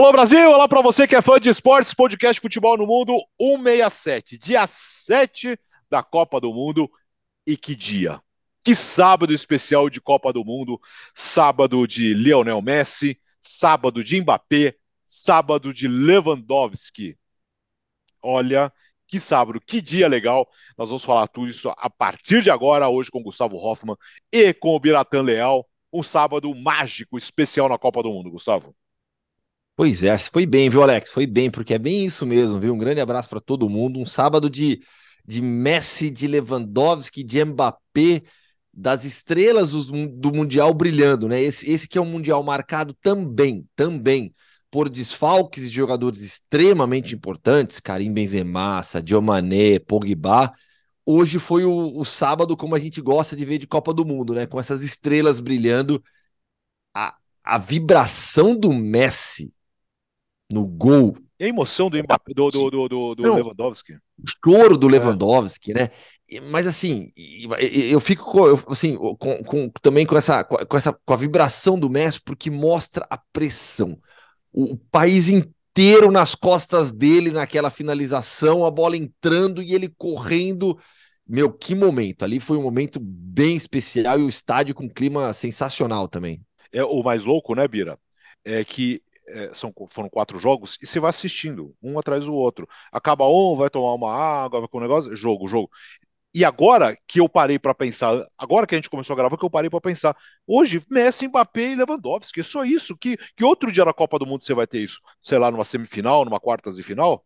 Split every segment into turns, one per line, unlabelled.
Alô Brasil, olá para você que é fã de esportes, podcast Futebol no Mundo 167, dia 7 da Copa do Mundo. E que dia! Que sábado especial de Copa do Mundo, sábado de Lionel Messi, sábado de Mbappé, sábado de Lewandowski. Olha, que sábado, que dia legal. Nós vamos falar tudo isso a partir de agora, hoje com Gustavo Hoffman e com o Biratan Leal. Um sábado mágico, especial na Copa do Mundo, Gustavo.
Pois é, foi bem, viu, Alex? Foi bem, porque é bem isso mesmo, viu? Um grande abraço para todo mundo. Um sábado de, de Messi, de Lewandowski, de Mbappé, das estrelas do, do Mundial brilhando, né? Esse, esse que é um Mundial marcado também, também por desfalques de jogadores extremamente importantes, Karim Benzema, Sadio Mané, Pogba. Hoje foi o, o sábado como a gente gosta de ver de Copa do Mundo, né? Com essas estrelas brilhando. A, a vibração do Messi no gol.
E a emoção do, do, do, do, do Não,
Lewandowski. O choro do é. Lewandowski, né? Mas assim, eu fico assim, com, com, também com essa, com essa com a vibração do Messi, porque mostra a pressão. O, o país inteiro nas costas dele naquela finalização, a bola entrando e ele correndo. Meu, que momento! Ali foi um momento bem especial e o estádio com um clima sensacional também.
É o mais louco, né, Bira? É que é, são, foram quatro jogos, e você vai assistindo, um atrás do outro. Acaba um, vai tomar uma água, vai com um negócio, jogo, jogo. E agora que eu parei para pensar, agora que a gente começou a gravar, que eu parei para pensar, hoje Messi, Mbappé e Lewandowski, é só isso. Que, que outro dia na Copa do Mundo você vai ter isso? Sei lá, numa semifinal, numa quartas de final?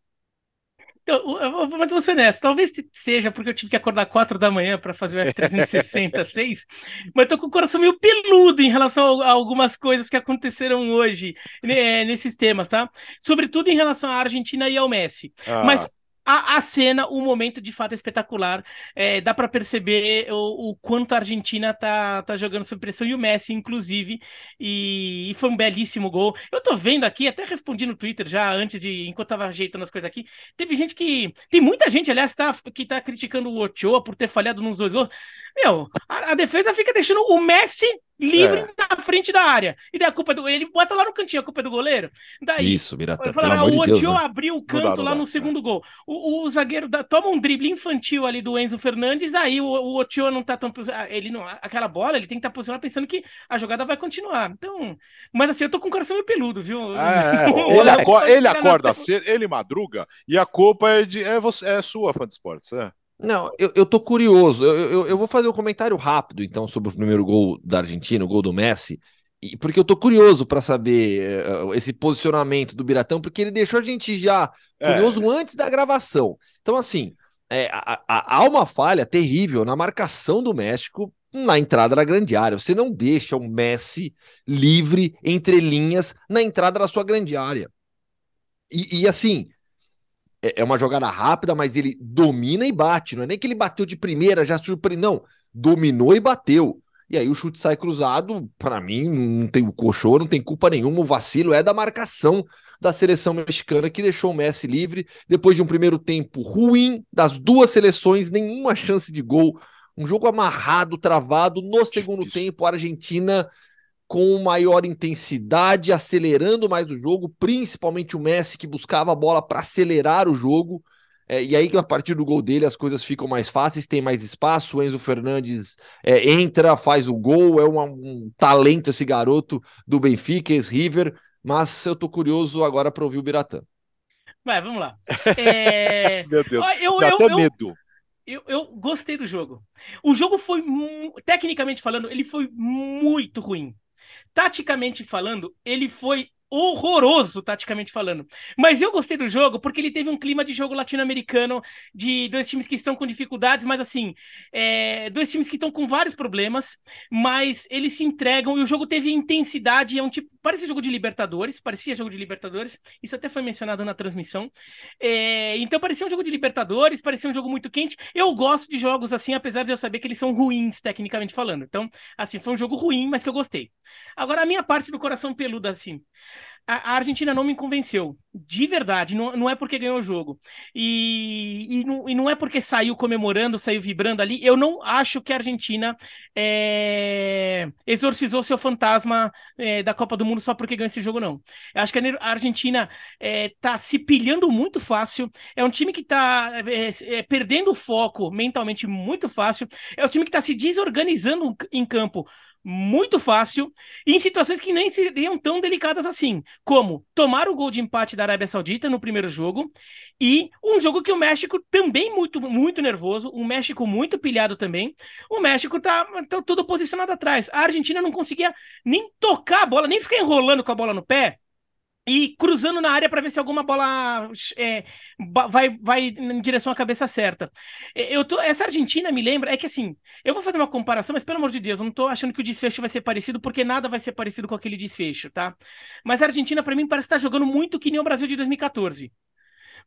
Eu, eu, mas vou ser honesto, talvez seja porque eu tive que acordar 4 da manhã para fazer o F366, mas tô com o coração meio peludo em relação a, algumas coisas que aconteceram hoje né, nesses temas, tá? Sobretudo em relação à Argentina e ao Messi. Ah. Mas a, a cena, o momento de fato é espetacular. É, dá para perceber o, o, quanto a Argentina tá, tá jogando sob pressão e o Messi, inclusive. E, e, foi um belíssimo gol. Eu tô vendo aqui, até respondi no Twitter já antes de, enquanto tava ajeitando as coisas aqui. Teve gente que. Tem muita gente, aliás, tá, que tá criticando o Ochoa por ter falhado nos dois gols. Meu, a, a defesa fica deixando o Messi livre é. na frente da área. E daí a culpa é do. Ele bota lá no cantinho, a culpa é do goleiro. Daí,
Isso, Mirata.
Fala, o Odio abriu o canto dá, lá dá, no segundo gol. O, o zagueiro dá, toma um drible infantil ali do Enzo Fernandes, aí o, o Otio não tá tão. Ele não, aquela bola, ele tem que estar tá posicionado pensando que a jogada vai continuar. Então. Mas assim, eu tô com o coração meio peludo, viu?
É, é. ele, acorda, ele acorda cedo, ele madruga, e a culpa é, de, é, você, é sua, fã de esportes, é.
Não, eu, eu tô curioso. Eu, eu, eu, vou fazer um comentário rápido, então, sobre o primeiro gol da Argentina, o gol do Messi, porque eu tô curioso para saber uh, esse posicionamento do Biratão, porque ele deixou a gente já é. curioso é. antes da gravação. Então, assim, é, há uma falha terrível na marcação do México na entrada da grande área. Você não deixa o Messi livre entre linhas na entrada da sua grande área. E, e assim, é, é uma jogada rápida, mas ele domina e bate. Não é nem que ele bateu de primeira, já surpreendeu. Não, dominou e bateu. E aí o chute sai cruzado, para mim, não tem o coxô, não tem culpa nenhuma. O vacilo é da marcação da seleção mexicana que deixou o Messi livre depois de um primeiro tempo ruim das duas seleções, nenhuma chance de gol. Um jogo amarrado, travado. No segundo tempo, a Argentina com maior intensidade, acelerando mais o jogo, principalmente o Messi que buscava a bola para acelerar o jogo. É, e aí, a partir do gol dele, as coisas ficam mais fáceis, tem mais espaço. O Enzo Fernandes é, entra, faz o gol, é uma, um talento esse garoto do Benfica, ex-River. Mas eu tô curioso agora para ouvir o Biratã.
Vai, vamos lá. É...
Meu Deus, eu, dá eu, até eu, medo.
Eu, eu gostei do jogo. O jogo foi, tecnicamente falando, ele foi muito ruim. Taticamente falando, ele foi horroroso, taticamente falando. Mas eu gostei do jogo porque ele teve um clima de jogo latino-americano, de dois times que estão com dificuldades, mas assim, é, dois times que estão com vários problemas, mas eles se entregam e o jogo teve intensidade, é um tipo, parecia jogo de Libertadores, parecia jogo de Libertadores, isso até foi mencionado na transmissão. É, então parecia um jogo de Libertadores, parecia um jogo muito quente. Eu gosto de jogos assim, apesar de eu saber que eles são ruins, tecnicamente falando. Então, assim, foi um jogo ruim, mas que eu gostei. Agora, a minha parte do coração peludo, assim. A, Argentina não me convenceu. De verdade, não, não é porque ganhou o jogo. E, e, não, e não é porque saiu comemorando, saiu vibrando ali. Eu não acho que a Argentina é, exorcizou seu fantasma é, da Copa do Mundo só porque ganhou esse jogo, não. Eu acho que a Argentina é, tá se pilhando muito fácil. É um time que tá é, é, perdendo o foco mentalmente muito fácil. É um time que tá se desorganizando em campo muito fácil em situações que nem seriam tão delicadas assim, como tomar o gol de empate da Arábia Saudita no primeiro jogo e um jogo que o México também muito muito nervoso, o México muito pilhado também. O México tá, tá todo posicionado atrás. A Argentina não conseguia nem tocar a bola, nem ficar enrolando com a bola no pé e cruzando na área para ver se alguma bola é, vai, vai em direção à cabeça certa. Eu tô, essa Argentina me lembra, é que assim, eu vou fazer uma comparação, mas pelo amor de Deus, eu não tô achando que o desfecho vai ser parecido, porque nada vai ser parecido com aquele desfecho, tá? Mas a Argentina, para mim, parece estar tá jogando muito que nem o Brasil de 2014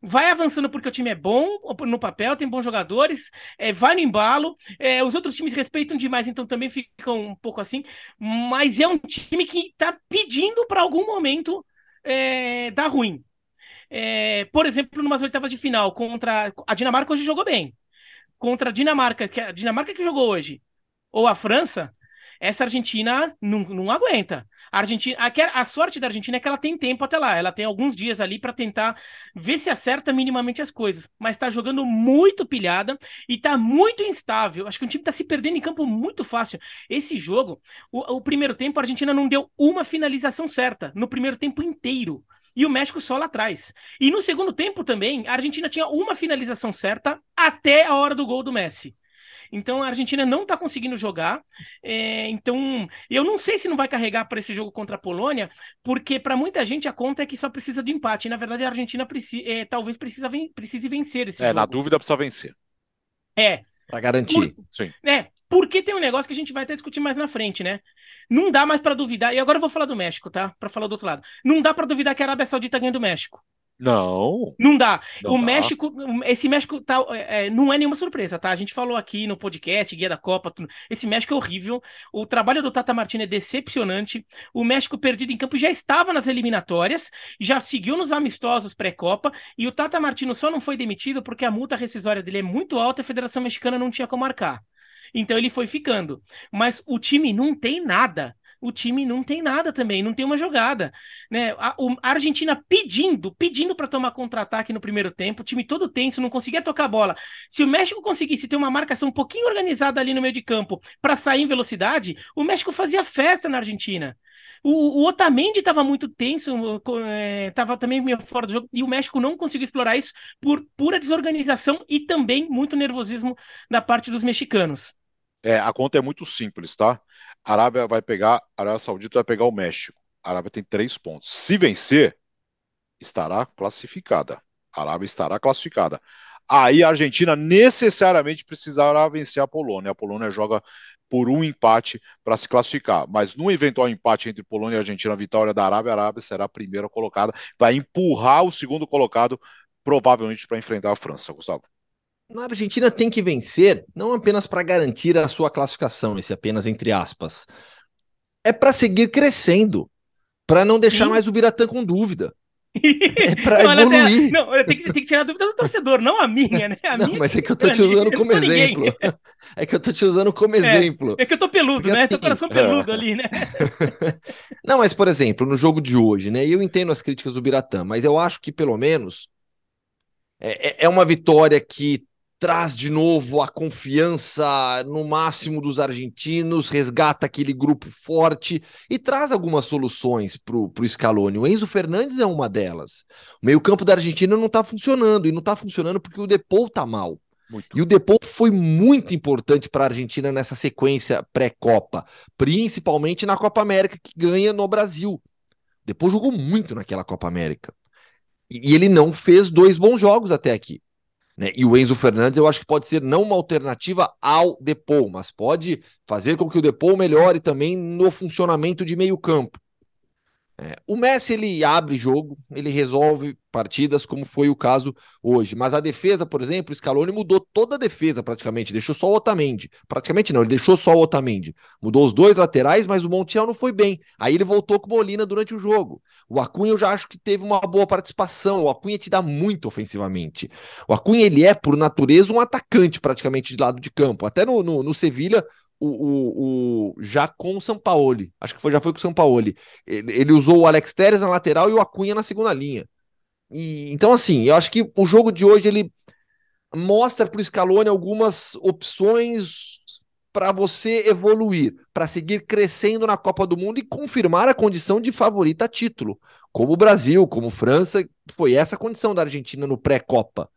vai avançando porque o time é bom no papel, tem bons jogadores, é, vai no embalo. É, os outros times respeitam demais, então também ficam um pouco assim. Mas é um time que está pedindo para algum momento é, dá ruim. É, por exemplo, numas oitavas de final contra a Dinamarca hoje jogou bem. Contra a Dinamarca, que a Dinamarca que jogou hoje, ou a França, essa Argentina não, não aguenta. A, Argentina, a, a, sorte da Argentina é que ela tem tempo até lá. Ela tem alguns dias ali para tentar ver se acerta minimamente as coisas. Mas está jogando muito pilhada e está muito instável. Acho que o time está se perdendo em campo muito fácil. Esse jogo, o, o primeiro tempo, a Argentina não deu uma finalização certa no primeiro tempo inteiro e o México só lá atrás. E no segundo tempo também, a Argentina tinha uma finalização certa até a hora do gol do Messi. Então a Argentina não está conseguindo jogar. É, então eu não sei se não vai carregar para esse jogo contra a Polônia, porque para muita gente a conta é que só precisa de empate. E, na verdade a Argentina preci é, talvez precisa ven precise vencer esse
é,
jogo.
na dúvida precisa vencer.
É.
Para garantir.
Por, Sim. É, porque tem um negócio que a gente vai até discutir mais na frente, né? Não dá mais para duvidar. E agora eu vou falar do México, tá? Para falar do outro lado. Não dá para duvidar que a Arábia Saudita ganha do México.
Não.
Não dá. Não o dá. México, esse México tá, é, é, não é nenhuma surpresa, tá? A gente falou aqui no podcast, Guia da Copa, tudo. esse México é horrível. O trabalho do Tata Martino é decepcionante. O México perdido em campo já estava nas eliminatórias, já seguiu nos amistosos pré-Copa, e o Tata Martino só não foi demitido porque a multa rescisória dele é muito alta e a Federação Mexicana não tinha como marcar. Então ele foi ficando. Mas o time não tem nada o time não tem nada também, não tem uma jogada. Né? A, a Argentina pedindo, pedindo para tomar contra-ataque no primeiro tempo, o time todo tenso, não conseguia tocar a bola. Se o México conseguisse ter uma marcação um pouquinho organizada ali no meio de campo para sair em velocidade, o México fazia festa na Argentina. O, o Otamendi estava muito tenso, estava é, também meio fora do jogo, e o México não conseguiu explorar isso por pura desorganização e também muito nervosismo da parte dos mexicanos.
É, a conta é muito simples, tá? A Arábia vai pegar, Arábia Saudita vai pegar o México. A Arábia tem três pontos. Se vencer, estará classificada. A Arábia estará classificada. Aí a Argentina necessariamente precisará vencer a Polônia. A Polônia joga por um empate para se classificar. Mas no eventual empate entre Polônia e Argentina, a vitória da Arábia, a Arábia será a primeira colocada, vai empurrar o segundo colocado, provavelmente para enfrentar a França, Gustavo.
A Argentina tem que vencer, não apenas para garantir a sua classificação, esse apenas entre aspas. É para seguir crescendo, para não deixar Sim. mais o Biratã com dúvida. É para evoluir.
não, tem que, tem que tirar a dúvida do torcedor, não a minha, né? A
não,
minha
mas é que eu tô te usando como exemplo. É que eu tô te usando como é, exemplo.
É que eu tô peludo, Porque, né? Assim, tô coração peludo ali, né?
não, mas por exemplo, no jogo de hoje, né? Eu entendo as críticas do Biratã, mas eu acho que pelo menos é, é, é uma vitória que traz de novo a confiança no máximo dos argentinos, resgata aquele grupo forte e traz algumas soluções para o Scaloni. O Enzo Fernandes é uma delas. O meio-campo da Argentina não está funcionando, e não está funcionando porque o Depou está mal. Muito. E o Depou foi muito importante para a Argentina nessa sequência pré-Copa, principalmente na Copa América que ganha no Brasil. O Depou jogou muito naquela Copa América. E ele não fez dois bons jogos até aqui. Né? E o Enzo Fernandes eu acho que pode ser não uma alternativa ao Depou, mas pode fazer com que o Depou melhore também no funcionamento de meio campo. É, o Messi ele abre jogo, ele resolve partidas, como foi o caso hoje. Mas a defesa, por exemplo, o Scaloni mudou toda a defesa praticamente, deixou só o Otamendi. Praticamente não, ele deixou só o Otamendi. Mudou os dois laterais, mas o Montiel não foi bem. Aí ele voltou com o Molina durante o jogo. O Acunha eu já acho que teve uma boa participação. O Acunha te dá muito ofensivamente. O Acunha ele é, por natureza, um atacante praticamente de lado de campo. Até no, no, no Sevilha, o, o, o, já com o Sampaoli. Acho que foi, já foi com o Sampaoli. Ele, ele usou o Alex Teres na lateral e o Acunha na segunda linha. E, então, assim, eu acho que o jogo de hoje ele mostra para o Scaloni algumas opções para você evoluir, para seguir crescendo na Copa do Mundo e confirmar a condição de favorita a título, como o Brasil, como França, foi essa a condição da Argentina no pré-Copa.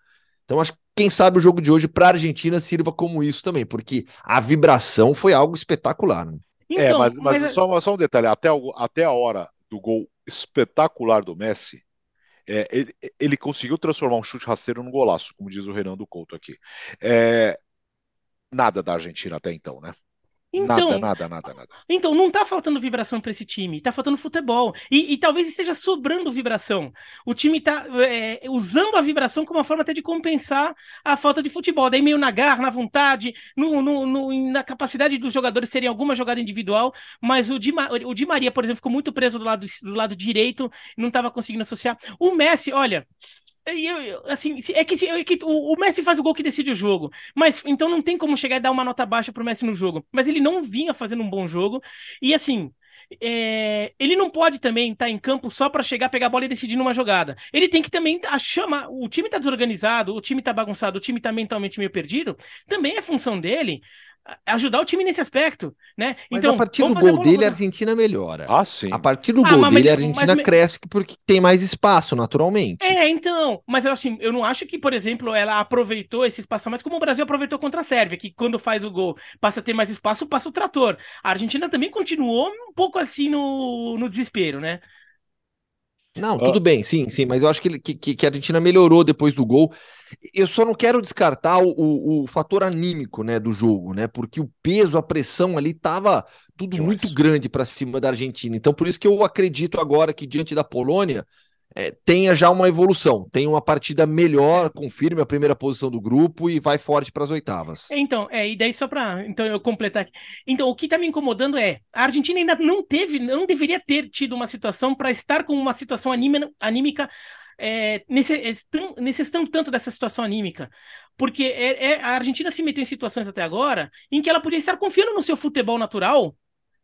Então, acho que quem sabe o jogo de hoje para a Argentina sirva como isso também, porque a vibração foi algo espetacular. Né?
É, então, é, mas, mas, mas... Só, só, um detalhe: até, o, até a hora do gol espetacular do Messi, é, ele, ele, conseguiu transformar um chute rasteiro num golaço, como diz o Renan Couto aqui. É, nada da Argentina até então, né?
Então, nada, nada, nada, nada. Então, não tá faltando vibração para esse time, tá faltando futebol. E, e, talvez esteja sobrando vibração. O time tá é, usando a vibração como uma forma até de compensar a falta de futebol. Daí meio na garra, na vontade, no, no, no, na capacidade dos jogadores serem alguma jogada individual. Mas o Di, o Di Maria, por exemplo, ficou muito preso do lado, do lado direito, não estava conseguindo associar. O Messi, olha, eu, assim, é que, é que o, o, Messi faz o gol que decide o jogo, mas então não tem como chegar e dar uma nota baixa pro Messi no jogo. Mas ele não vinha fazendo um bom jogo, e assim, é, ele não pode também estar tá em campo só para chegar, pegar a bola e decidir numa jogada. Ele tem que também a chama, o time tá desorganizado, o time tá bagunçado, o time tá mentalmente meio perdido, também é função dele ajudar o time nesse aspecto, né?
Mas então, a partir do gol dele, a Argentina melhora.
Ah, sim.
A partir do ah, gol mas, dele, a Argentina mas, cresce porque tem mais espaço, naturalmente.
É, então. Mas eu, assim, eu não acho que, por exemplo, ela aproveitou esse espaço, mas como o Brasil aproveitou contra a Sérvia, que quando faz o gol passa a ter mais espaço, passa o trator. A Argentina também continuou um pouco assim no, no desespero, né?
Não, tudo ah. bem, sim, sim, mas eu acho que, que, que, a Argentina melhorou depois do gol. Eu só não quero descartar o, o, fator anímico né, do jogo, né? Porque o peso, a pressão ali tava tudo muito grande para cima da Argentina. Então, por isso que eu acredito agora que diante da Polônia, é, tenha já uma evolução, tenha uma partida melhor, confirme a primeira posição do grupo e vai forte para as oitavas.
Então, é, e daí só para então eu completar aqui. Então, o que está me incomodando é, a Argentina ainda não teve, não deveria ter tido uma situação para estar com uma situação anímica, anímica é, tanto dessa situação anímica. Porque é, é, a Argentina se meteu em situações até agora em que ela podia estar confiando no seu futebol natural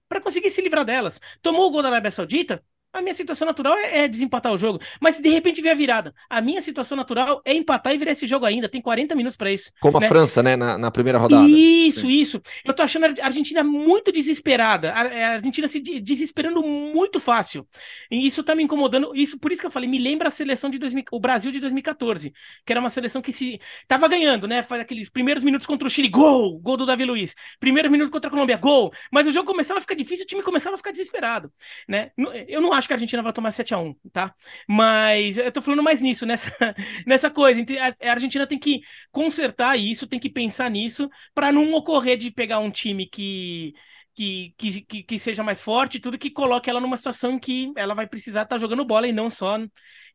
para conseguir se livrar delas. Tomou o gol da Arábia Saudita, a minha situação natural é, é, desempatar o jogo. Mas se de repente vier a virada, a minha situação natural é empatar e virar esse jogo ainda. Tem 40 minutos para isso.
Como né? a França, né? Na, na, primeira rodada.
Isso, Sim. isso. Eu tô achando a Argentina muito desesperada. A, Argentina se desesperando muito fácil. E isso tá me incomodando. Isso, por isso que eu falei, me lembra a seleção de 2000, o Brasil de 2014, que era uma seleção que se tava ganhando, né? Faz aqueles primeiros minutos contra o Chile, gol! Gol do Davi Luiz. Primeiro minuto contra a Colômbia, gol! Mas o jogo começava a ficar difícil, o time começava a ficar desesperado, né? Eu não acho que a Argentina vai tomar 7 a 1 tá? Mas eu tô falando mais nisso, nessa, nessa coisa. A Argentina tem que consertar isso, tem que pensar nisso, para não ocorrer de pegar um time que. Que, que, que, seja mais forte, tudo que coloque ela numa situação em que ela vai precisar estar tá jogando bola e não só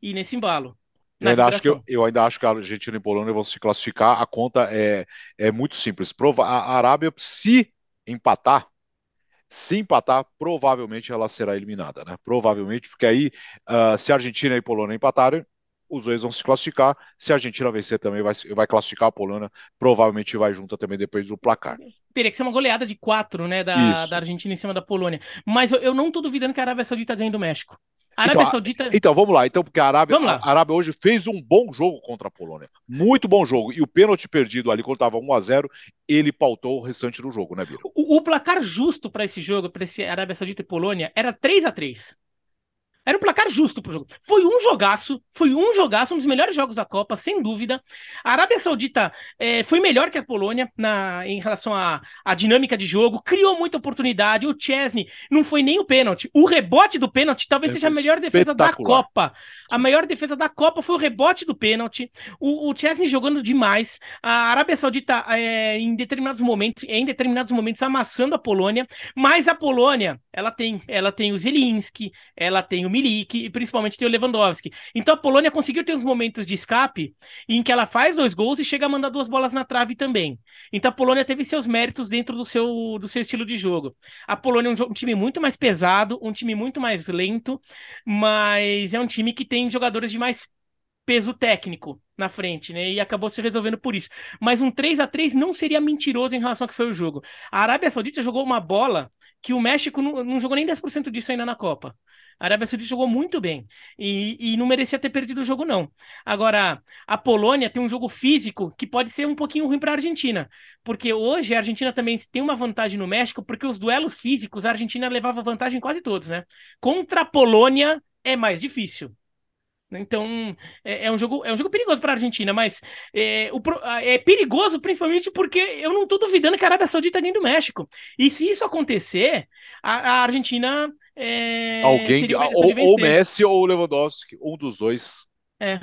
ir nesse embalo.
Eu ainda, acho que eu, eu, ainda acho que a Argentina e a Polônia vão se classificar. A conta é, é muito simples. Prova, a Arábia, se empatar, se empatar, provavelmente ela será eliminada, né? Provavelmente, porque aí, uh, se a Argentina e a Polônia empatarem, os dois vão se classificar. Se a Argentina vencer também, vai, vai classificar a Polônia, provavelmente vai junto também depois do placar.
Teria que ser uma goleada de quatro, né, da, da Argentina em cima da Polônia. Mas eu, eu não tô duvidando que a Arábia Saudita ganhe do México.
Arábia então, Saudita. Então, vamos lá. Então, porque a Arábia, a Arábia hoje fez um bom jogo contra a Polônia. Muito bom jogo. E o pênalti perdido ali, quando estava 1 a 0 ele pautou o restante do jogo, né, Biro?
O, o placar justo para esse jogo, para esse Arábia Saudita e Polônia, era 3 a 3 era um placar justo pro jogo. Foi um jogaço, foi um jogaço, um dos melhores jogos da Copa, sem dúvida. A Arábia Saudita é, foi melhor que a Polônia na, em relação à, à dinâmica de jogo, criou muita oportunidade. O Chesney não foi nem o pênalti. O rebote do pênalti talvez é seja a melhor defesa da Copa. A maior defesa da Copa foi o rebote do pênalti. O, o Chesney jogando demais. A Arábia Saudita, é, em determinados momentos, em determinados momentos, amassando a Polônia. Mas a Polônia, ela tem, ela tem o Zelinski, ela tem o Milik e principalmente tem o Lewandowski. Então a Polônia conseguiu ter uns momentos de escape em que ela faz dois gols e chega a mandar duas bolas na trave também. Então a Polônia teve seus méritos dentro do seu, do seu estilo de jogo. A Polônia é um, um time muito mais pesado, um time muito mais lento, mas é um time que tem jogadores de mais peso técnico na frente, né? E acabou se resolvendo por isso. Mas um 3 a 3 não seria mentiroso em relação ao que foi o jogo. A Arábia Saudita jogou uma bola que o México não, não jogou nem 10% disso ainda na Copa. A Arábia Saudita jogou muito bem e, e, não merecia ter perdido o jogo, não. Agora, a Polônia tem um jogo físico que pode ser um pouquinho ruim para a Argentina, porque hoje a Argentina também tem uma vantagem no México, porque os duelos físicos a Argentina levava vantagem quase todos, né? Contra a Polônia é mais difícil. Então, é, é, um jogo, é um jogo perigoso para a Argentina, mas é, o, é perigoso principalmente porque eu não estou duvidando que a Arábia Saudita ganhe do México. E se isso acontecer, a, a Argentina. É,
Alguém, ou, ou Messi ou Lewandowski, um dos dois.
É.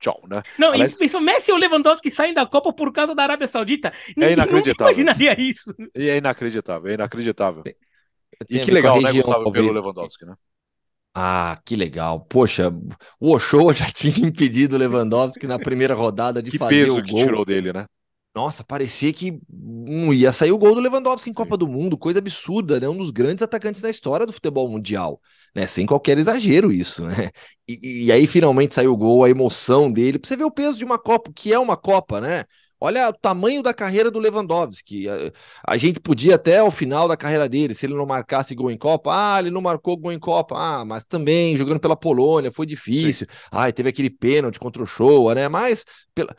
Tchau, né?
Não, Aliás... e, Messi ou Lewandowski saem da Copa por causa da Arábia Saudita.
É inacreditável.
imaginaria isso.
é inacreditável, é inacreditável. E que legal, né, Gustavo, pelo Lewandowski, né?
Ah, que legal. Poxa, o Ochoa já tinha impedido o Lewandowski na primeira rodada de
que
fazer
peso
o gol.
que tirou dele, né?
Nossa, parecia que um, ia sair o gol do Lewandowski em Copa do Mundo, coisa absurda, né? Um dos grandes atacantes da história do futebol mundial, né? Sem qualquer exagero isso, né? E, e aí finalmente saiu o gol, a emoção dele. Pra você ver o peso de uma Copa, que é uma Copa, né? Olha o tamanho da carreira do Lewandowski. A, a, gente podia até ao final da carreira dele, se ele não marcasse gol em Copa, ah, ele não marcou gol em Copa, ah, mas também jogando pela Polônia foi difícil. Ah, teve aquele pênalti contra o Show, né? Mas pela...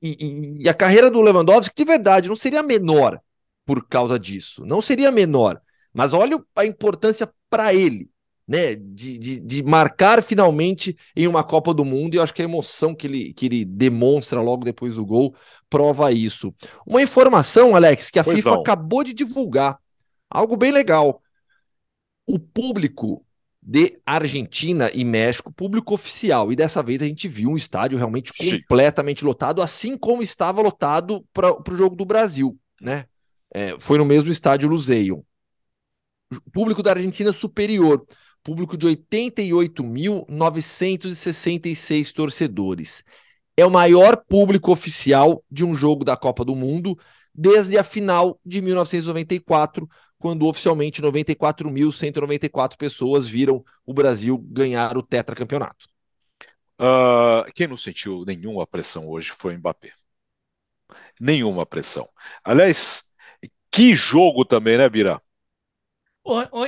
E, e, a carreira do Lewandowski, de verdade, não seria menor por causa disso. Não seria menor. Mas olha a importância para ele né, de, de, de, marcar finalmente em uma Copa do Mundo, e eu acho que a emoção que ele, que ele demonstra logo depois do gol prova isso. Uma informação, Alex, que a pois FIFA não. acabou de divulgar, algo bem legal. O público de Argentina e México, público oficial, e dessa vez a gente viu um estádio realmente completamente lotado, assim como estava lotado para o jogo do Brasil, né? É, foi no mesmo estádio Luzeio. Público da Argentina superior público de 88.966 torcedores. É o maior público oficial de um jogo da Copa do Mundo desde a final de 1994, quando oficialmente 94.194 pessoas viram o Brasil ganhar o tetracampeonato.
Uh, quem não sentiu nenhuma pressão hoje foi o Mbappé. Nenhuma pressão. Aliás, que jogo também, né, Bira?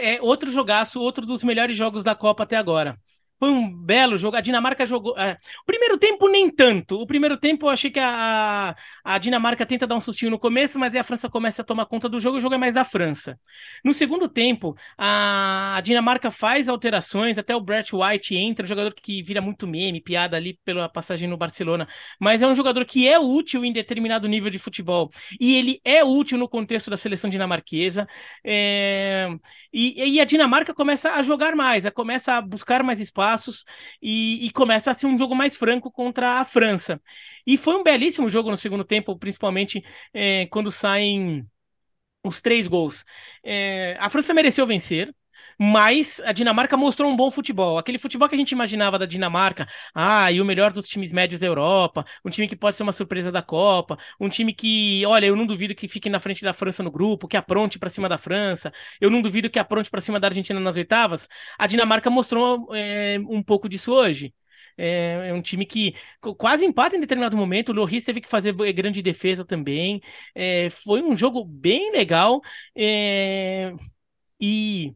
é outro jogaço, outro dos melhores jogos da Copa até agora. Foi um belo jogo. A Dinamarca jogou. É, o primeiro tempo, nem tanto. O primeiro tempo, eu achei que a, a Dinamarca tenta dar um sustinho no começo, mas aí a França começa a tomar conta do jogo e o jogo é mais da França. No segundo tempo, a, a Dinamarca faz alterações, até o Brett White entra, um jogador que vira muito meme, piada ali pela passagem no Barcelona, mas é um jogador que é útil em determinado nível de futebol. E ele é útil no contexto da seleção dinamarquesa. É, e, e a Dinamarca começa a jogar mais, a começa a buscar mais espaço passos e, e, começa a ser um jogo mais franco contra a França. E foi um belíssimo jogo no segundo tempo, principalmente é, quando saem os três gols. É, a França mereceu vencer, mas a Dinamarca mostrou um bom futebol. Aquele futebol que a gente imaginava da Dinamarca, ah, e o melhor dos times médios da Europa, um time que pode ser uma surpresa da Copa, um time que, olha, eu não duvido que fique na frente da França no grupo, que apronte para cima da França, eu não duvido que apronte para cima da Argentina nas oitavas. A Dinamarca mostrou é, um pouco disso hoje. É, é, um time que quase empata em determinado momento. O Loris teve que fazer grande defesa também. É, foi um jogo bem legal. É, e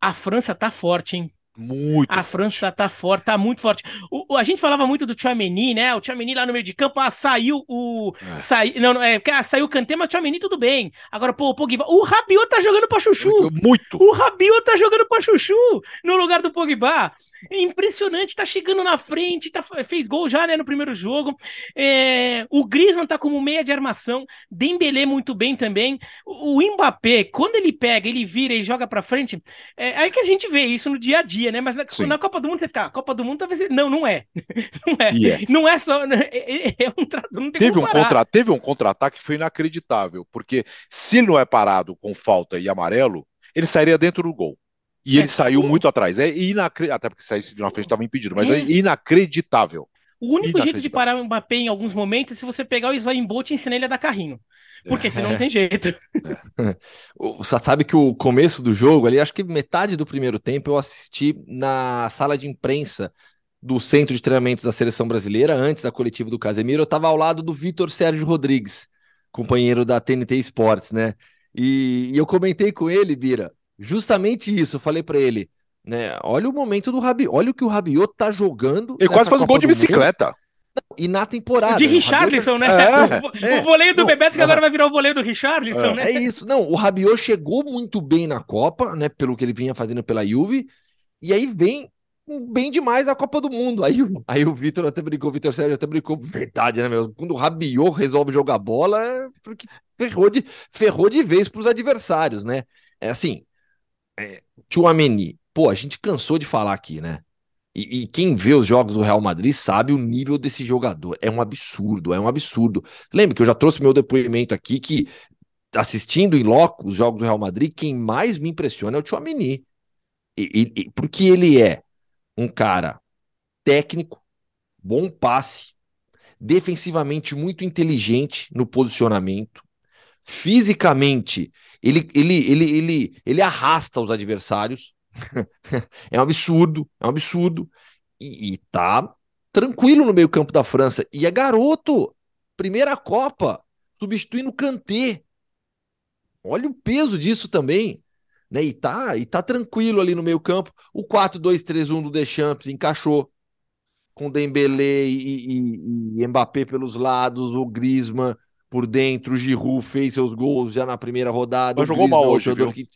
a França tá forte, hein?
Muito.
A França tá forte, tá muito forte. O, a gente falava muito do Chouameni, né? O Chouameni lá no meio de campo, ah, saiu o... É. Sai, não, não, é, ah, saiu o Kanté, mas o Chouameni tudo bem. Agora, pô, o Pogba... O Rabiot tá jogando pra Chuchu.
Muito.
O Rabiot tá jogando pra Chuchu no lugar do Pogba. É impressionante, tá chegando na frente, tá, fez gol já né, no primeiro jogo. É, o Griezmann tá como meia de armação, Dembélé muito bem também. O, o Mbappé, quando ele pega, ele vira e joga para frente, é aí que a gente vê isso no dia a dia, né? Mas na, na Copa do Mundo você fica, ah, Copa do Mundo talvez não, não é. não é. Yeah. Não é só né, é, é, é um não tem
teve um contra teve um contra-ataque que foi inacreditável, porque se ele não é parado com falta e amarelo, ele sairia dentro do gol. E ele é, saiu o... muito atrás. É inacreditável. Até porque saísse de uma frente estava impedido, mas é, é inacreditável.
O único jeito de parar o Mbappé em alguns momentos é se você pegar o Usain Bolt e ensinar ele a dar carrinho. Porque senão não tem jeito.
É. Você sabe que o começo do jogo ali, acho que metade do primeiro tempo eu assisti na sala de imprensa do centro de treinamento da seleção brasileira, antes da coletiva do Casemiro, eu estava ao lado do Vitor Sérgio Rodrigues, companheiro da TNT Sports, né? E, e eu comentei com ele, Bira, justamente isso. Eu falei para ele, né? Olha o momento do Rabiot, olha o que o Rabiot tá jogando.
Ele quase faz um gol de bicicleta. Mundo.
E na temporada.
De Richarlison, né? É, o, é, o voleio do não, Bebeto que agora vai virar o voleio do Richarlison,
é,
né?
É isso. Não, o Rabiot chegou muito bem na Copa, né? Pelo que ele vinha fazendo pela Juve. E aí vem bem demais a Copa do Mundo. Aí, aí o Vitor até brincou, o Vitor Sérgio até brincou. Verdade, né, meu? Quando o Rabiot resolve jogar bola, é porque ferrou de, ferrou de vez pros adversários, né? É assim, é, Tchouameni, pô, a gente cansou de falar aqui, né? E, e, quem vê os jogos do Real Madrid sabe o nível desse jogador. É um absurdo, é um absurdo. Lembra que eu já trouxe meu depoimento aqui que, assistindo em loco os jogos do Real Madrid, quem mais me impressiona é o Tchouameni. E, e, porque ele é um cara técnico, bom passe, defensivamente muito inteligente no posicionamento, fisicamente ele, ele, ele, ele, ele arrasta os adversários. é um absurdo, é um absurdo. E, e tá tranquilo no meio-campo da França. E é garoto. Primeira Copa, substituindo Kanté. Olha o peso disso também. Né? E, tá, e tá tranquilo ali no meio-campo. O 4-2-3-1 do Deschamps encaixou com Dembélé e, e, e Mbappé pelos lados, o Griezmann por dentro, o Giroud fez seus gols já na primeira rodada.
Mas jogou mal hoje, viu?
Que...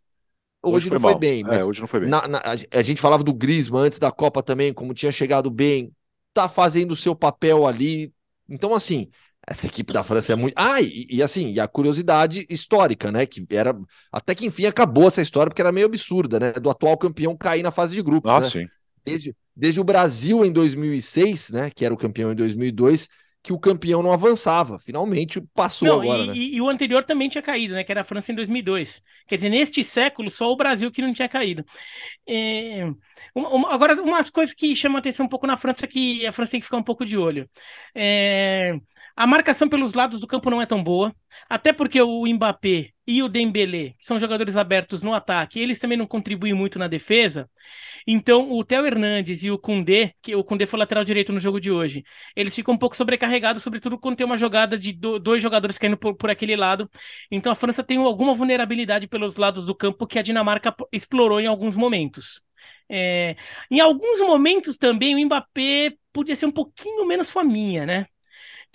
Hoje, hoje, não foi, foi bem,
mas é, hoje não foi bem.
Na, na, a gente falava do Griezmann antes da Copa também, como tinha chegado bem, tá fazendo o seu papel ali. Então, assim, essa equipe da França é muito. Ah, e, e, assim, e a curiosidade histórica, né? Que era. Até que enfim acabou essa história, porque era meio absurda, né? Do atual campeão cair na fase de grupos.
Ah,
né?
sim.
Desde, desde o Brasil em 2006, né? Que era o campeão em 2002 que o campeão não avançava. Finalmente passou não, agora,
e,
né?
E, e, o anterior também tinha caído, né? Que era a França em 2002. Quer dizer, neste século, só o Brasil que não tinha caído. É... Uma, uma, agora, umas coisas que chamam atenção um pouco na França, que a França tem que ficar um pouco de olho. É... A marcação pelos lados do campo não é tão boa, até porque o Mbappé e o Dembélé, que são jogadores abertos no ataque, eles também não contribuem muito na defesa. Então, o Theo Hernandes e o Koundé, que o Koundé foi lateral direito no jogo de hoje, eles ficam um pouco sobrecarregados, sobretudo quando tem uma jogada de dois jogadores caindo por, por aquele lado. Então, a França tem alguma vulnerabilidade pelos lados do campo que a Dinamarca explorou em alguns momentos. É, em alguns momentos também o Mbappé podia ser um pouquinho menos faminha, né?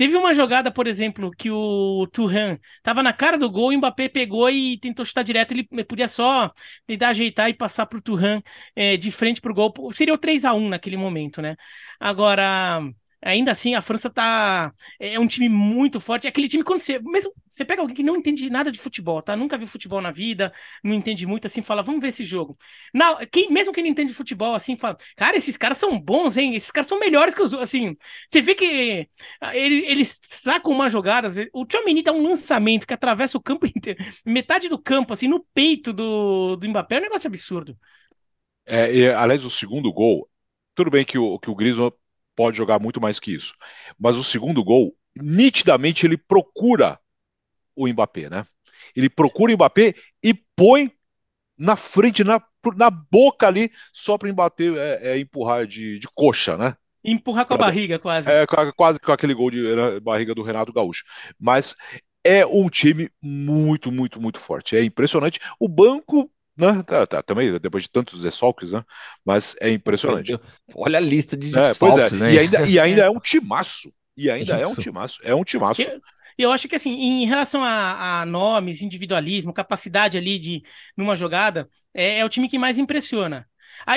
Teve uma jogada, por exemplo, que o Turan estava na cara do gol, o Mbappé pegou e tentou chutar direto, ele podia só tentar ajeitar e passar para o Turan é, de frente para o gol. Seria o 3 a 1 naquele momento, né? Agora, ainda assim a França tá é um time muito forte. É aquele time quando você, mesmo você pega alguém que não entende nada de futebol, tá? Nunca viu futebol na vida, não entende muito assim, fala, vamos ver esse jogo. Não, quem, mesmo quem não entende futebol assim, fala, cara, esses caras são bons, hein? Esses caras são melhores que os assim. Você vê que ah, eles, eles sacam uma jogada, o Tchouameni dá um lançamento que atravessa o campo inteiro, metade do campo assim, no peito do, do Mbappé, é um negócio absurdo.
É, e, aliás, o segundo gol, tudo bem que o, que o Griezmann pode jogar muito mais que isso. Mas o segundo gol, nitidamente, ele procura o Mbappé, né? Ele procura o Mbappé e põe na frente, na, na boca ali, só para Mbappé é, é, empurrar de, de coxa, né?
Empurrar com a barriga, quase.
É, quase com aquele gol de barriga do Renato Gaúcho. Mas é um time muito, muito, muito forte. É impressionante. O banco né? Tá, tá, também, depois de tantos desfalques, né? Mas é impressionante.
Olha a lista de desfalques,
é, é. né? E ainda, e ainda é um timaço. E ainda Isso. é um timaço. É um timaço.
Eu, eu acho que, assim, em relação a, a, nomes, individualismo, capacidade ali de numa jogada, é, é, o time que mais impressiona.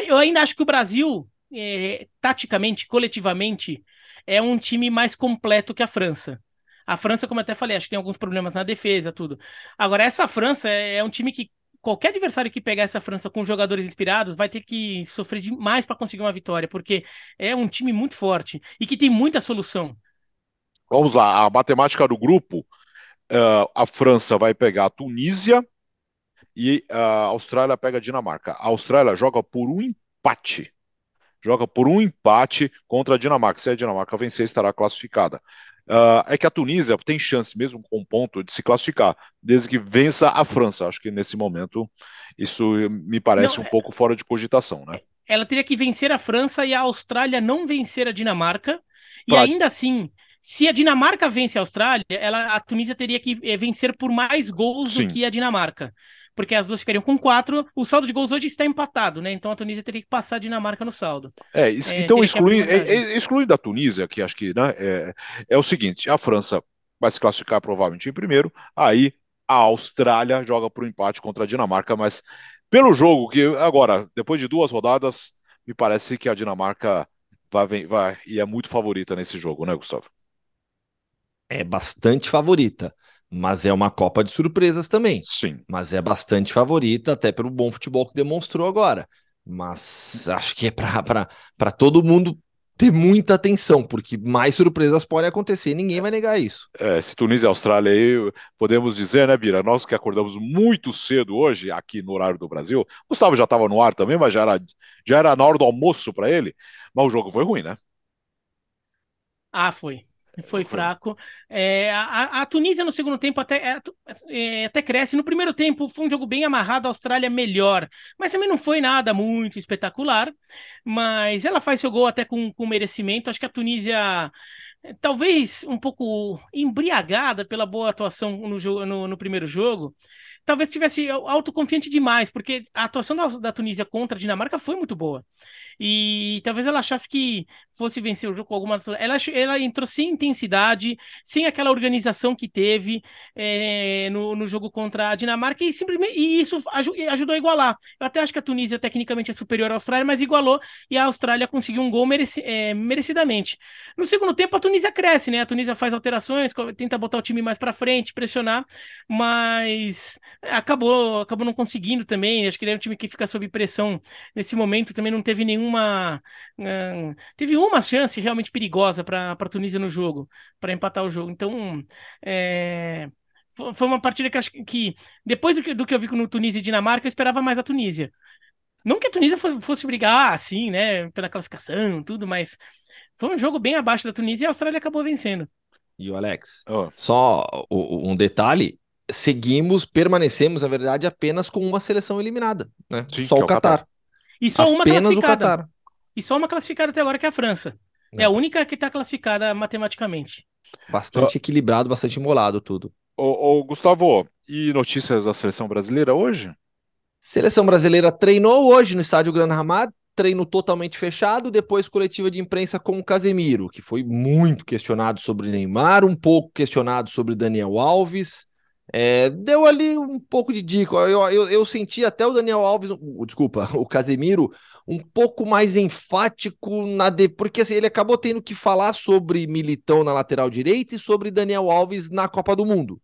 Eu ainda acho que o Brasil, é, taticamente, coletivamente, é um time mais completo que a França. A França, como eu até falei, acho que tem alguns problemas na defesa, tudo. Agora, essa França é, é um time que qualquer adversário que pegar essa França com jogadores inspirados vai ter que sofrer demais para conseguir uma vitória, porque é um time muito forte e que tem muita solução.
Vamos lá, a matemática do grupo: uh, a França vai pegar a Tunísia, e a Austrália pega a Dinamarca. A Austrália joga por um empate. Joga por um empate contra a Dinamarca. Se a Dinamarca vencer, estará classificada. Uh, é que a Tunísia tem chance, mesmo com um ponto, de se classificar, desde que vença a França. Acho que nesse momento isso me parece não, um pouco fora de cogitação, né?
Ela teria que vencer a França e a Austrália não vencer a Dinamarca. Pra... E ainda assim, se a Dinamarca vence a Austrália, ela, a Tunísia teria que eh, vencer por mais gols Sim. do que a Dinamarca porque as duas ficariam com quatro. O saldo de gols hoje está empatado, né? Então a Tunísia teria que passar a Dinamarca no saldo.
É, isso, é então excluindo, é, é, excluindo a Tunísia, que acho que né, é, é o seguinte: a França vai se classificar provavelmente em primeiro, aí a Austrália joga para o empate contra a Dinamarca, mas pelo jogo que agora, depois de duas rodadas, me parece que a Dinamarca vai, vai e é muito favorita nesse jogo, né, Gustavo?
É bastante favorita mas é uma Copa de surpresas também.
Sim.
Mas é bastante favorita, até pelo bom futebol que demonstrou agora. Mas acho que é para todo mundo ter muita atenção, porque mais surpresas podem acontecer, ninguém vai negar isso.
É, se Tunísia e Austrália aí, podemos dizer, né, Bira? Nós que acordamos muito cedo hoje, aqui no horário do Brasil, Gustavo já estava no ar também, mas já era, já era na hora do almoço para ele, mas o jogo foi ruim, né?
Ah, foi. Foi fraco. É, a, a, Tunísia no segundo tempo até, é, é, até cresce. No primeiro tempo foi um jogo bem amarrado, a Austrália melhor. Mas também não foi nada muito espetacular. Mas ela faz seu gol até com, com merecimento. Acho que a Tunísia talvez um pouco embriagada pela boa atuação no, no, no primeiro jogo, talvez tivesse autoconfiante demais, porque a atuação da, da, Tunísia contra a Dinamarca foi muito boa. E talvez ela achasse que fosse vencer o jogo com alguma. Ela, ela entrou sem intensidade, sem aquela organização que teve é, no, no jogo contra a Dinamarca, e, simplesmente, e isso ajudou a igualar. Eu até acho que a Tunísia tecnicamente é superior à Austrália, mas igualou e a Austrália conseguiu um gol mereci, é, merecidamente. No segundo tempo, a Tunísia cresce, né? A Tunísia faz alterações, tenta botar o time mais para frente, pressionar, mas acabou, acabou não conseguindo também. Acho que ele é um time que fica sob pressão nesse momento. Também não teve nenhuma. Uh, teve uma chance realmente perigosa para a Tunísia no jogo, para empatar o jogo. Então, é, foi uma partida que acho que, depois do que, do que eu vi no Tunísia e Dinamarca, eu esperava mais a Tunísia. Não que a Tunísia fosse, fosse brigar assim, né, pela classificação, tudo, mas foi um jogo bem abaixo da Tunísia e a Austrália acabou vencendo.
E o Alex, oh. só um detalhe: seguimos, permanecemos, na verdade, apenas com uma seleção eliminada, né? Sim, só o, é o Qatar. Qatar.
E só apenas uma classificada. O Qatar. E só uma classificada até agora que é a França. É, é a única que está classificada matematicamente.
Bastante equilibrado, bastante embolado tudo.
Ô, ô, Gustavo, e notícias da seleção brasileira hoje?
Seleção brasileira treinou hoje no estádio Gran Hamad, treino totalmente fechado, depois coletiva de imprensa com o Casemiro, que foi muito questionado sobre Neymar, um pouco questionado sobre Daniel Alves. É, deu ali um pouco de dica. Eu, eu, eu, senti até o Daniel Alves, o, desculpa, o Casemiro, um pouco mais enfático na de, porque assim, ele acabou tendo que falar sobre Militão na lateral direita e sobre Daniel Alves na Copa do Mundo.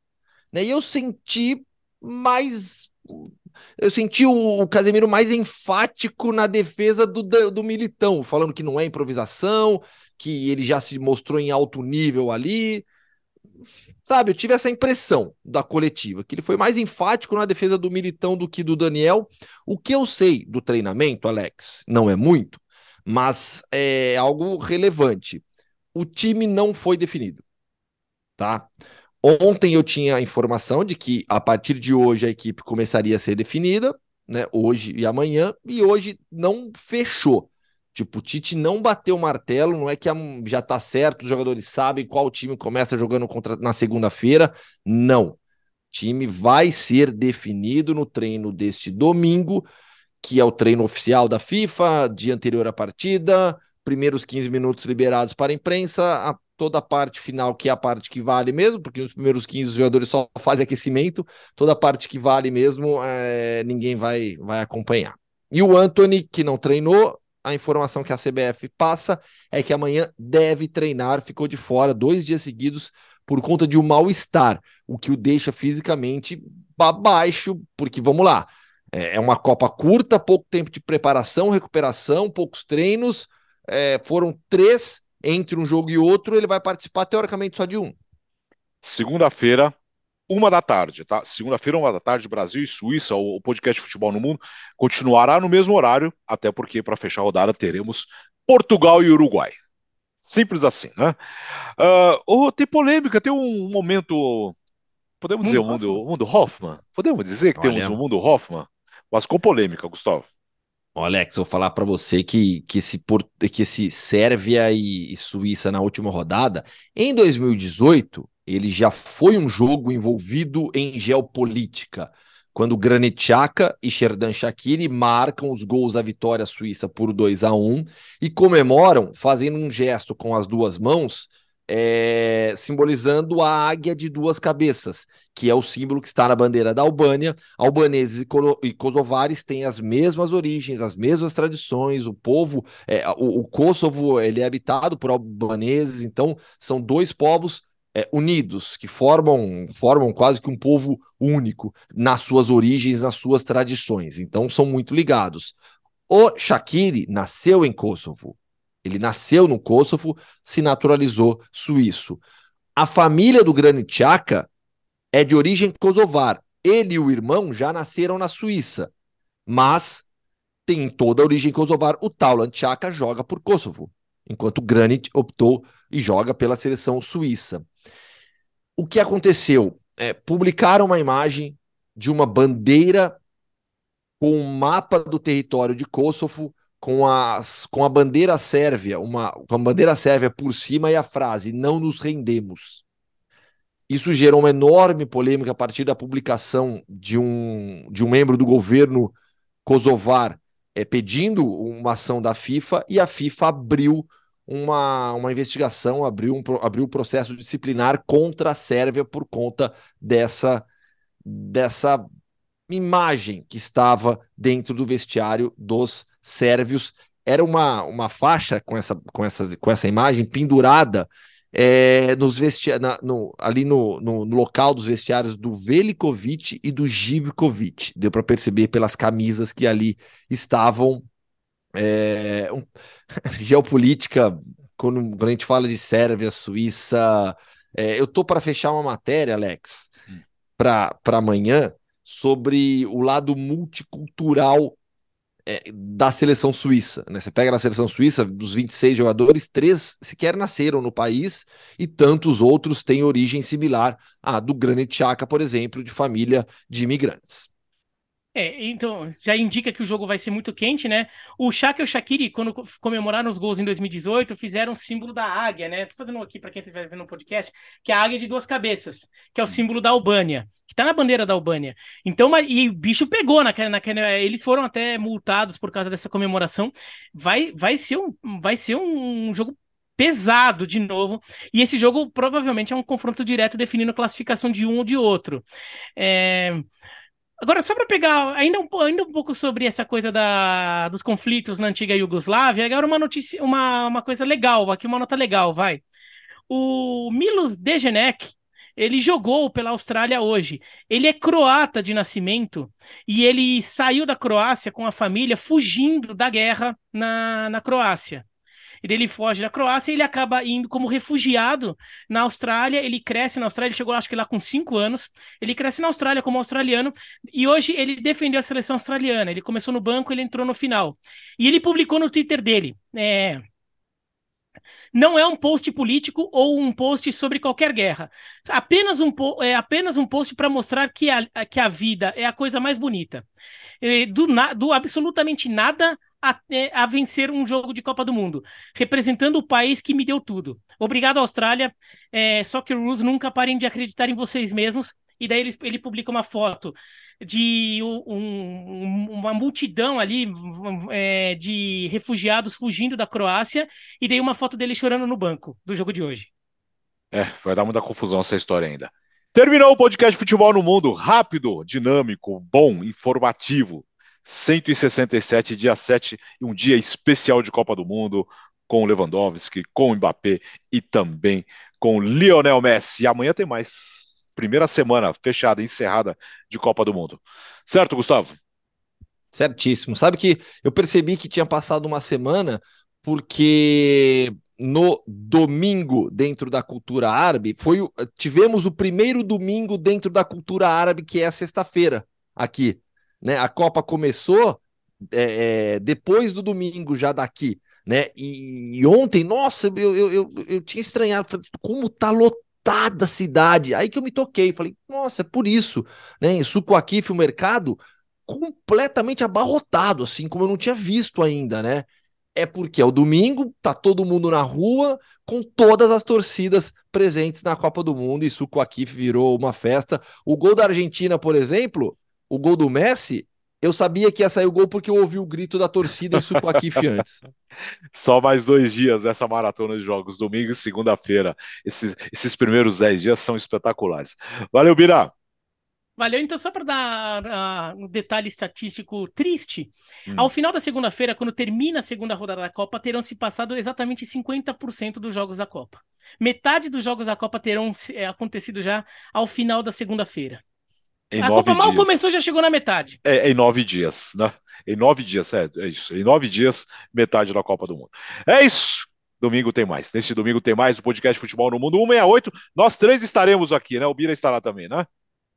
Né? E eu senti mais. Eu senti o, Casemiro mais enfático na defesa do, do Militão, falando que não é improvisação, que ele já se mostrou em alto nível ali. Sabe, eu tive essa impressão da coletiva, que ele foi mais enfático na defesa do Militão do que do Daniel. O que eu sei do treinamento, Alex, não é muito, mas é algo relevante. O time não foi definido, tá? Ontem eu tinha a informação de que a partir de hoje a equipe começaria a ser definida, né? Hoje e amanhã, e hoje não fechou. Tipo, o Tite não bateu o martelo, não é que já tá certo, os jogadores sabem qual time começa jogando contra na segunda-feira. Não. O time vai ser definido no treino deste domingo, que é o treino oficial da FIFA, dia anterior à partida, primeiros 15 minutos liberados para a imprensa, a, toda a parte final, que é a parte que vale mesmo, porque nos primeiros 15 os jogadores só fazem aquecimento, toda a parte que vale mesmo, é, ninguém vai, vai acompanhar. E o Anthony, que não treinou, a informação que a CBF passa é que amanhã deve treinar, ficou de fora dois dias seguidos por conta de um mal-estar, o que o deixa fisicamente abaixo, porque vamos lá, é, é uma Copa curta, pouco tempo de preparação, recuperação, poucos treinos, é, foram três entre um jogo e outro, ele vai participar teoricamente só de um.
Segunda-feira, uma da tarde, tá? Segunda-feira, uma da tarde, Brasil e Suíça, o podcast Futebol no Mundo continuará no mesmo horário, até porque para fechar a rodada teremos Portugal e Uruguai. Simples assim, né? Uh, oh, tem polêmica, tem um momento. Podemos mundo dizer o mundo, mundo Hoffman? Podemos dizer que Olha. temos um mundo Hoffman? Mas com polêmica, Gustavo.
Alex, vou falar para você que, que, esse, que esse Sérvia e, e Suíça na última rodada, em 2018, ele já foi um jogo envolvido em geopolítica, quando Granit Xhaka e Sherdan Shaqiri marcam os gols da vitória suíça por 2 a 1 e comemoram fazendo um gesto com as duas mãos é, simbolizando a águia de duas cabeças, que é o símbolo que está na bandeira da Albânia. Albaneses e, kosovares têm as mesmas origens, as mesmas tradições. O povo, é, o, o, Kosovo, ele é habitado por albaneses, então são dois povos é, unidos que formam formam quase que um povo único nas suas origens, nas suas tradições. Então são muito ligados. O Shaqiri nasceu em Kosovo. Ele nasceu no Kosovo, se naturalizou suíço. A família do Granit Xhaka é de origem kosovar. Ele e o irmão já nasceram na Suíça, mas tem toda a origem kosovar. O Taulant Xhaka joga por Kosovo, enquanto o Granit optou e joga pela seleção suíça. O que aconteceu? É, publicaram uma imagem de uma bandeira com um mapa do território de Kosovo com, as, com a bandeira sérvia, uma, com a bandeira sérvia por cima e a frase não nos rendemos. Isso gerou uma enorme polêmica a partir da publicação de um, de um membro do governo kosovar é, pedindo uma ação da FIFA e a FIFA abriu uma, uma investigação, abriu um abriu um processo disciplinar contra a Sérvia por conta dessa, dessa imagem que estava dentro do vestiário dos sérvios. Era uma, uma faixa com essa, com, essa, com essa imagem pendurada é, nos vesti na, no, ali no, no, no, local dos vestiários do Velikovic e do Givkovic. Deu para perceber pelas camisas que ali estavam. É, um, geopolítica, quando, quando, a gente fala de Sérvia, Suíça. É, eu tô para fechar uma matéria, Alex, hum. para amanhã, sobre o lado multicultural é, da seleção suíça. Né? Você pega na seleção suíça, dos 26 jogadores, três sequer nasceram no país e tantos outros têm origem similar à do Granit Xhaka, por exemplo, de família de imigrantes.
É, então, já indica que o jogo vai ser muito quente, né? O Shaq e o Shaqiri, quando comemoraram os gols em 2018, fizeram o símbolo da águia, né? Tô fazendo aqui para quem estiver vendo o podcast, que é a águia de duas cabeças, que é o hum. símbolo da Albânia, que tá na bandeira da Albânia. Então, e o bicho pegou naquela, naquela eles foram até multados por causa dessa comemoração. Vai, vai ser um, vai ser um jogo pesado de novo. E esse jogo provavelmente é um confronto direto definindo a classificação de um ou de outro. É... Agora, só para pegar ainda um, ainda um pouco sobre essa coisa da, dos conflitos na antiga Iugoslávia, agora uma notícia, uma, uma coisa legal, aqui uma nota legal, vai. O Milos Degenek, ele jogou pela Austrália hoje. Ele é croata de nascimento e ele saiu da Croácia com a família fugindo da guerra na, na Croácia ele foge da Croácia e ele acaba indo como refugiado na Austrália. Ele cresce na Austrália, ele chegou acho que lá com cinco anos. Ele cresce na Austrália como australiano e hoje ele defendeu a seleção australiana. Ele começou no banco, ele entrou no final. E ele publicou no Twitter dele. É, não é um post político ou um post sobre qualquer guerra. Apenas um, é apenas um post para mostrar que a, que a vida é a coisa mais bonita. Do, do absolutamente nada até a vencer um jogo de Copa do Mundo, representando o país que me deu tudo. Obrigado, Austrália. É, Soccer Rules, nunca parem de acreditar em vocês mesmos. E daí ele, ele publica uma foto de um, uma multidão ali é, de refugiados fugindo da Croácia e daí uma foto dele chorando no banco do jogo de hoje.
É, vai dar muita confusão essa história ainda. Terminou o podcast Futebol no Mundo, rápido, dinâmico, bom, informativo. 167, dia 7, um dia especial de Copa do Mundo, com o Lewandowski, com o Mbappé e também com o Lionel Messi. E amanhã tem mais. Primeira semana fechada, encerrada de Copa do Mundo. Certo, Gustavo?
Certíssimo. Sabe que eu percebi que tinha passado uma semana porque no domingo dentro da cultura árabe foi tivemos o primeiro domingo dentro da cultura árabe que é a sexta-feira aqui, né? A Copa começou é, é, depois do domingo já daqui, né? E, e ontem, nossa, eu, eu, eu, eu tinha estranhado, falei, como tá lotada a cidade. Aí que eu me toquei, falei, nossa, é por isso, né? Em Sucoaquife, o mercado completamente abarrotado, assim como eu não tinha visto ainda, né? É porque é o domingo, tá todo mundo na rua, com todas as torcidas presentes na Copa do Mundo, e Sucoaquife virou uma festa. O gol da Argentina, por exemplo, o gol do Messi, eu sabia que ia sair o gol porque eu ouvi o grito da torcida em Sucoaquife antes.
Só mais dois dias dessa maratona de jogos, domingo e segunda-feira. Esses, esses primeiros dez dias são espetaculares. Valeu, Bira!
Valeu, então, só para dar uh, um detalhe estatístico triste, hum. ao final da segunda-feira, quando termina a segunda rodada da Copa, terão se passado exatamente 50% dos jogos da Copa. Metade dos jogos da Copa terão é, acontecido já ao final da segunda-feira.
A Copa
mal começou, já chegou na metade.
É, em nove dias, né? Em nove dias, é, é isso. Em nove dias, metade da Copa do Mundo. É isso. Domingo tem mais. Neste domingo tem mais o podcast Futebol no Mundo 168. Nós três estaremos aqui, né? O Bira estará também, né?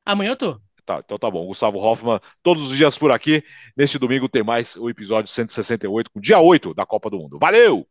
Amanhã eu tô.
Tá, então tá bom. Gustavo Hoffman, todos os dias por aqui. Neste domingo tem mais o episódio 168, com dia 8 da Copa do Mundo. Valeu!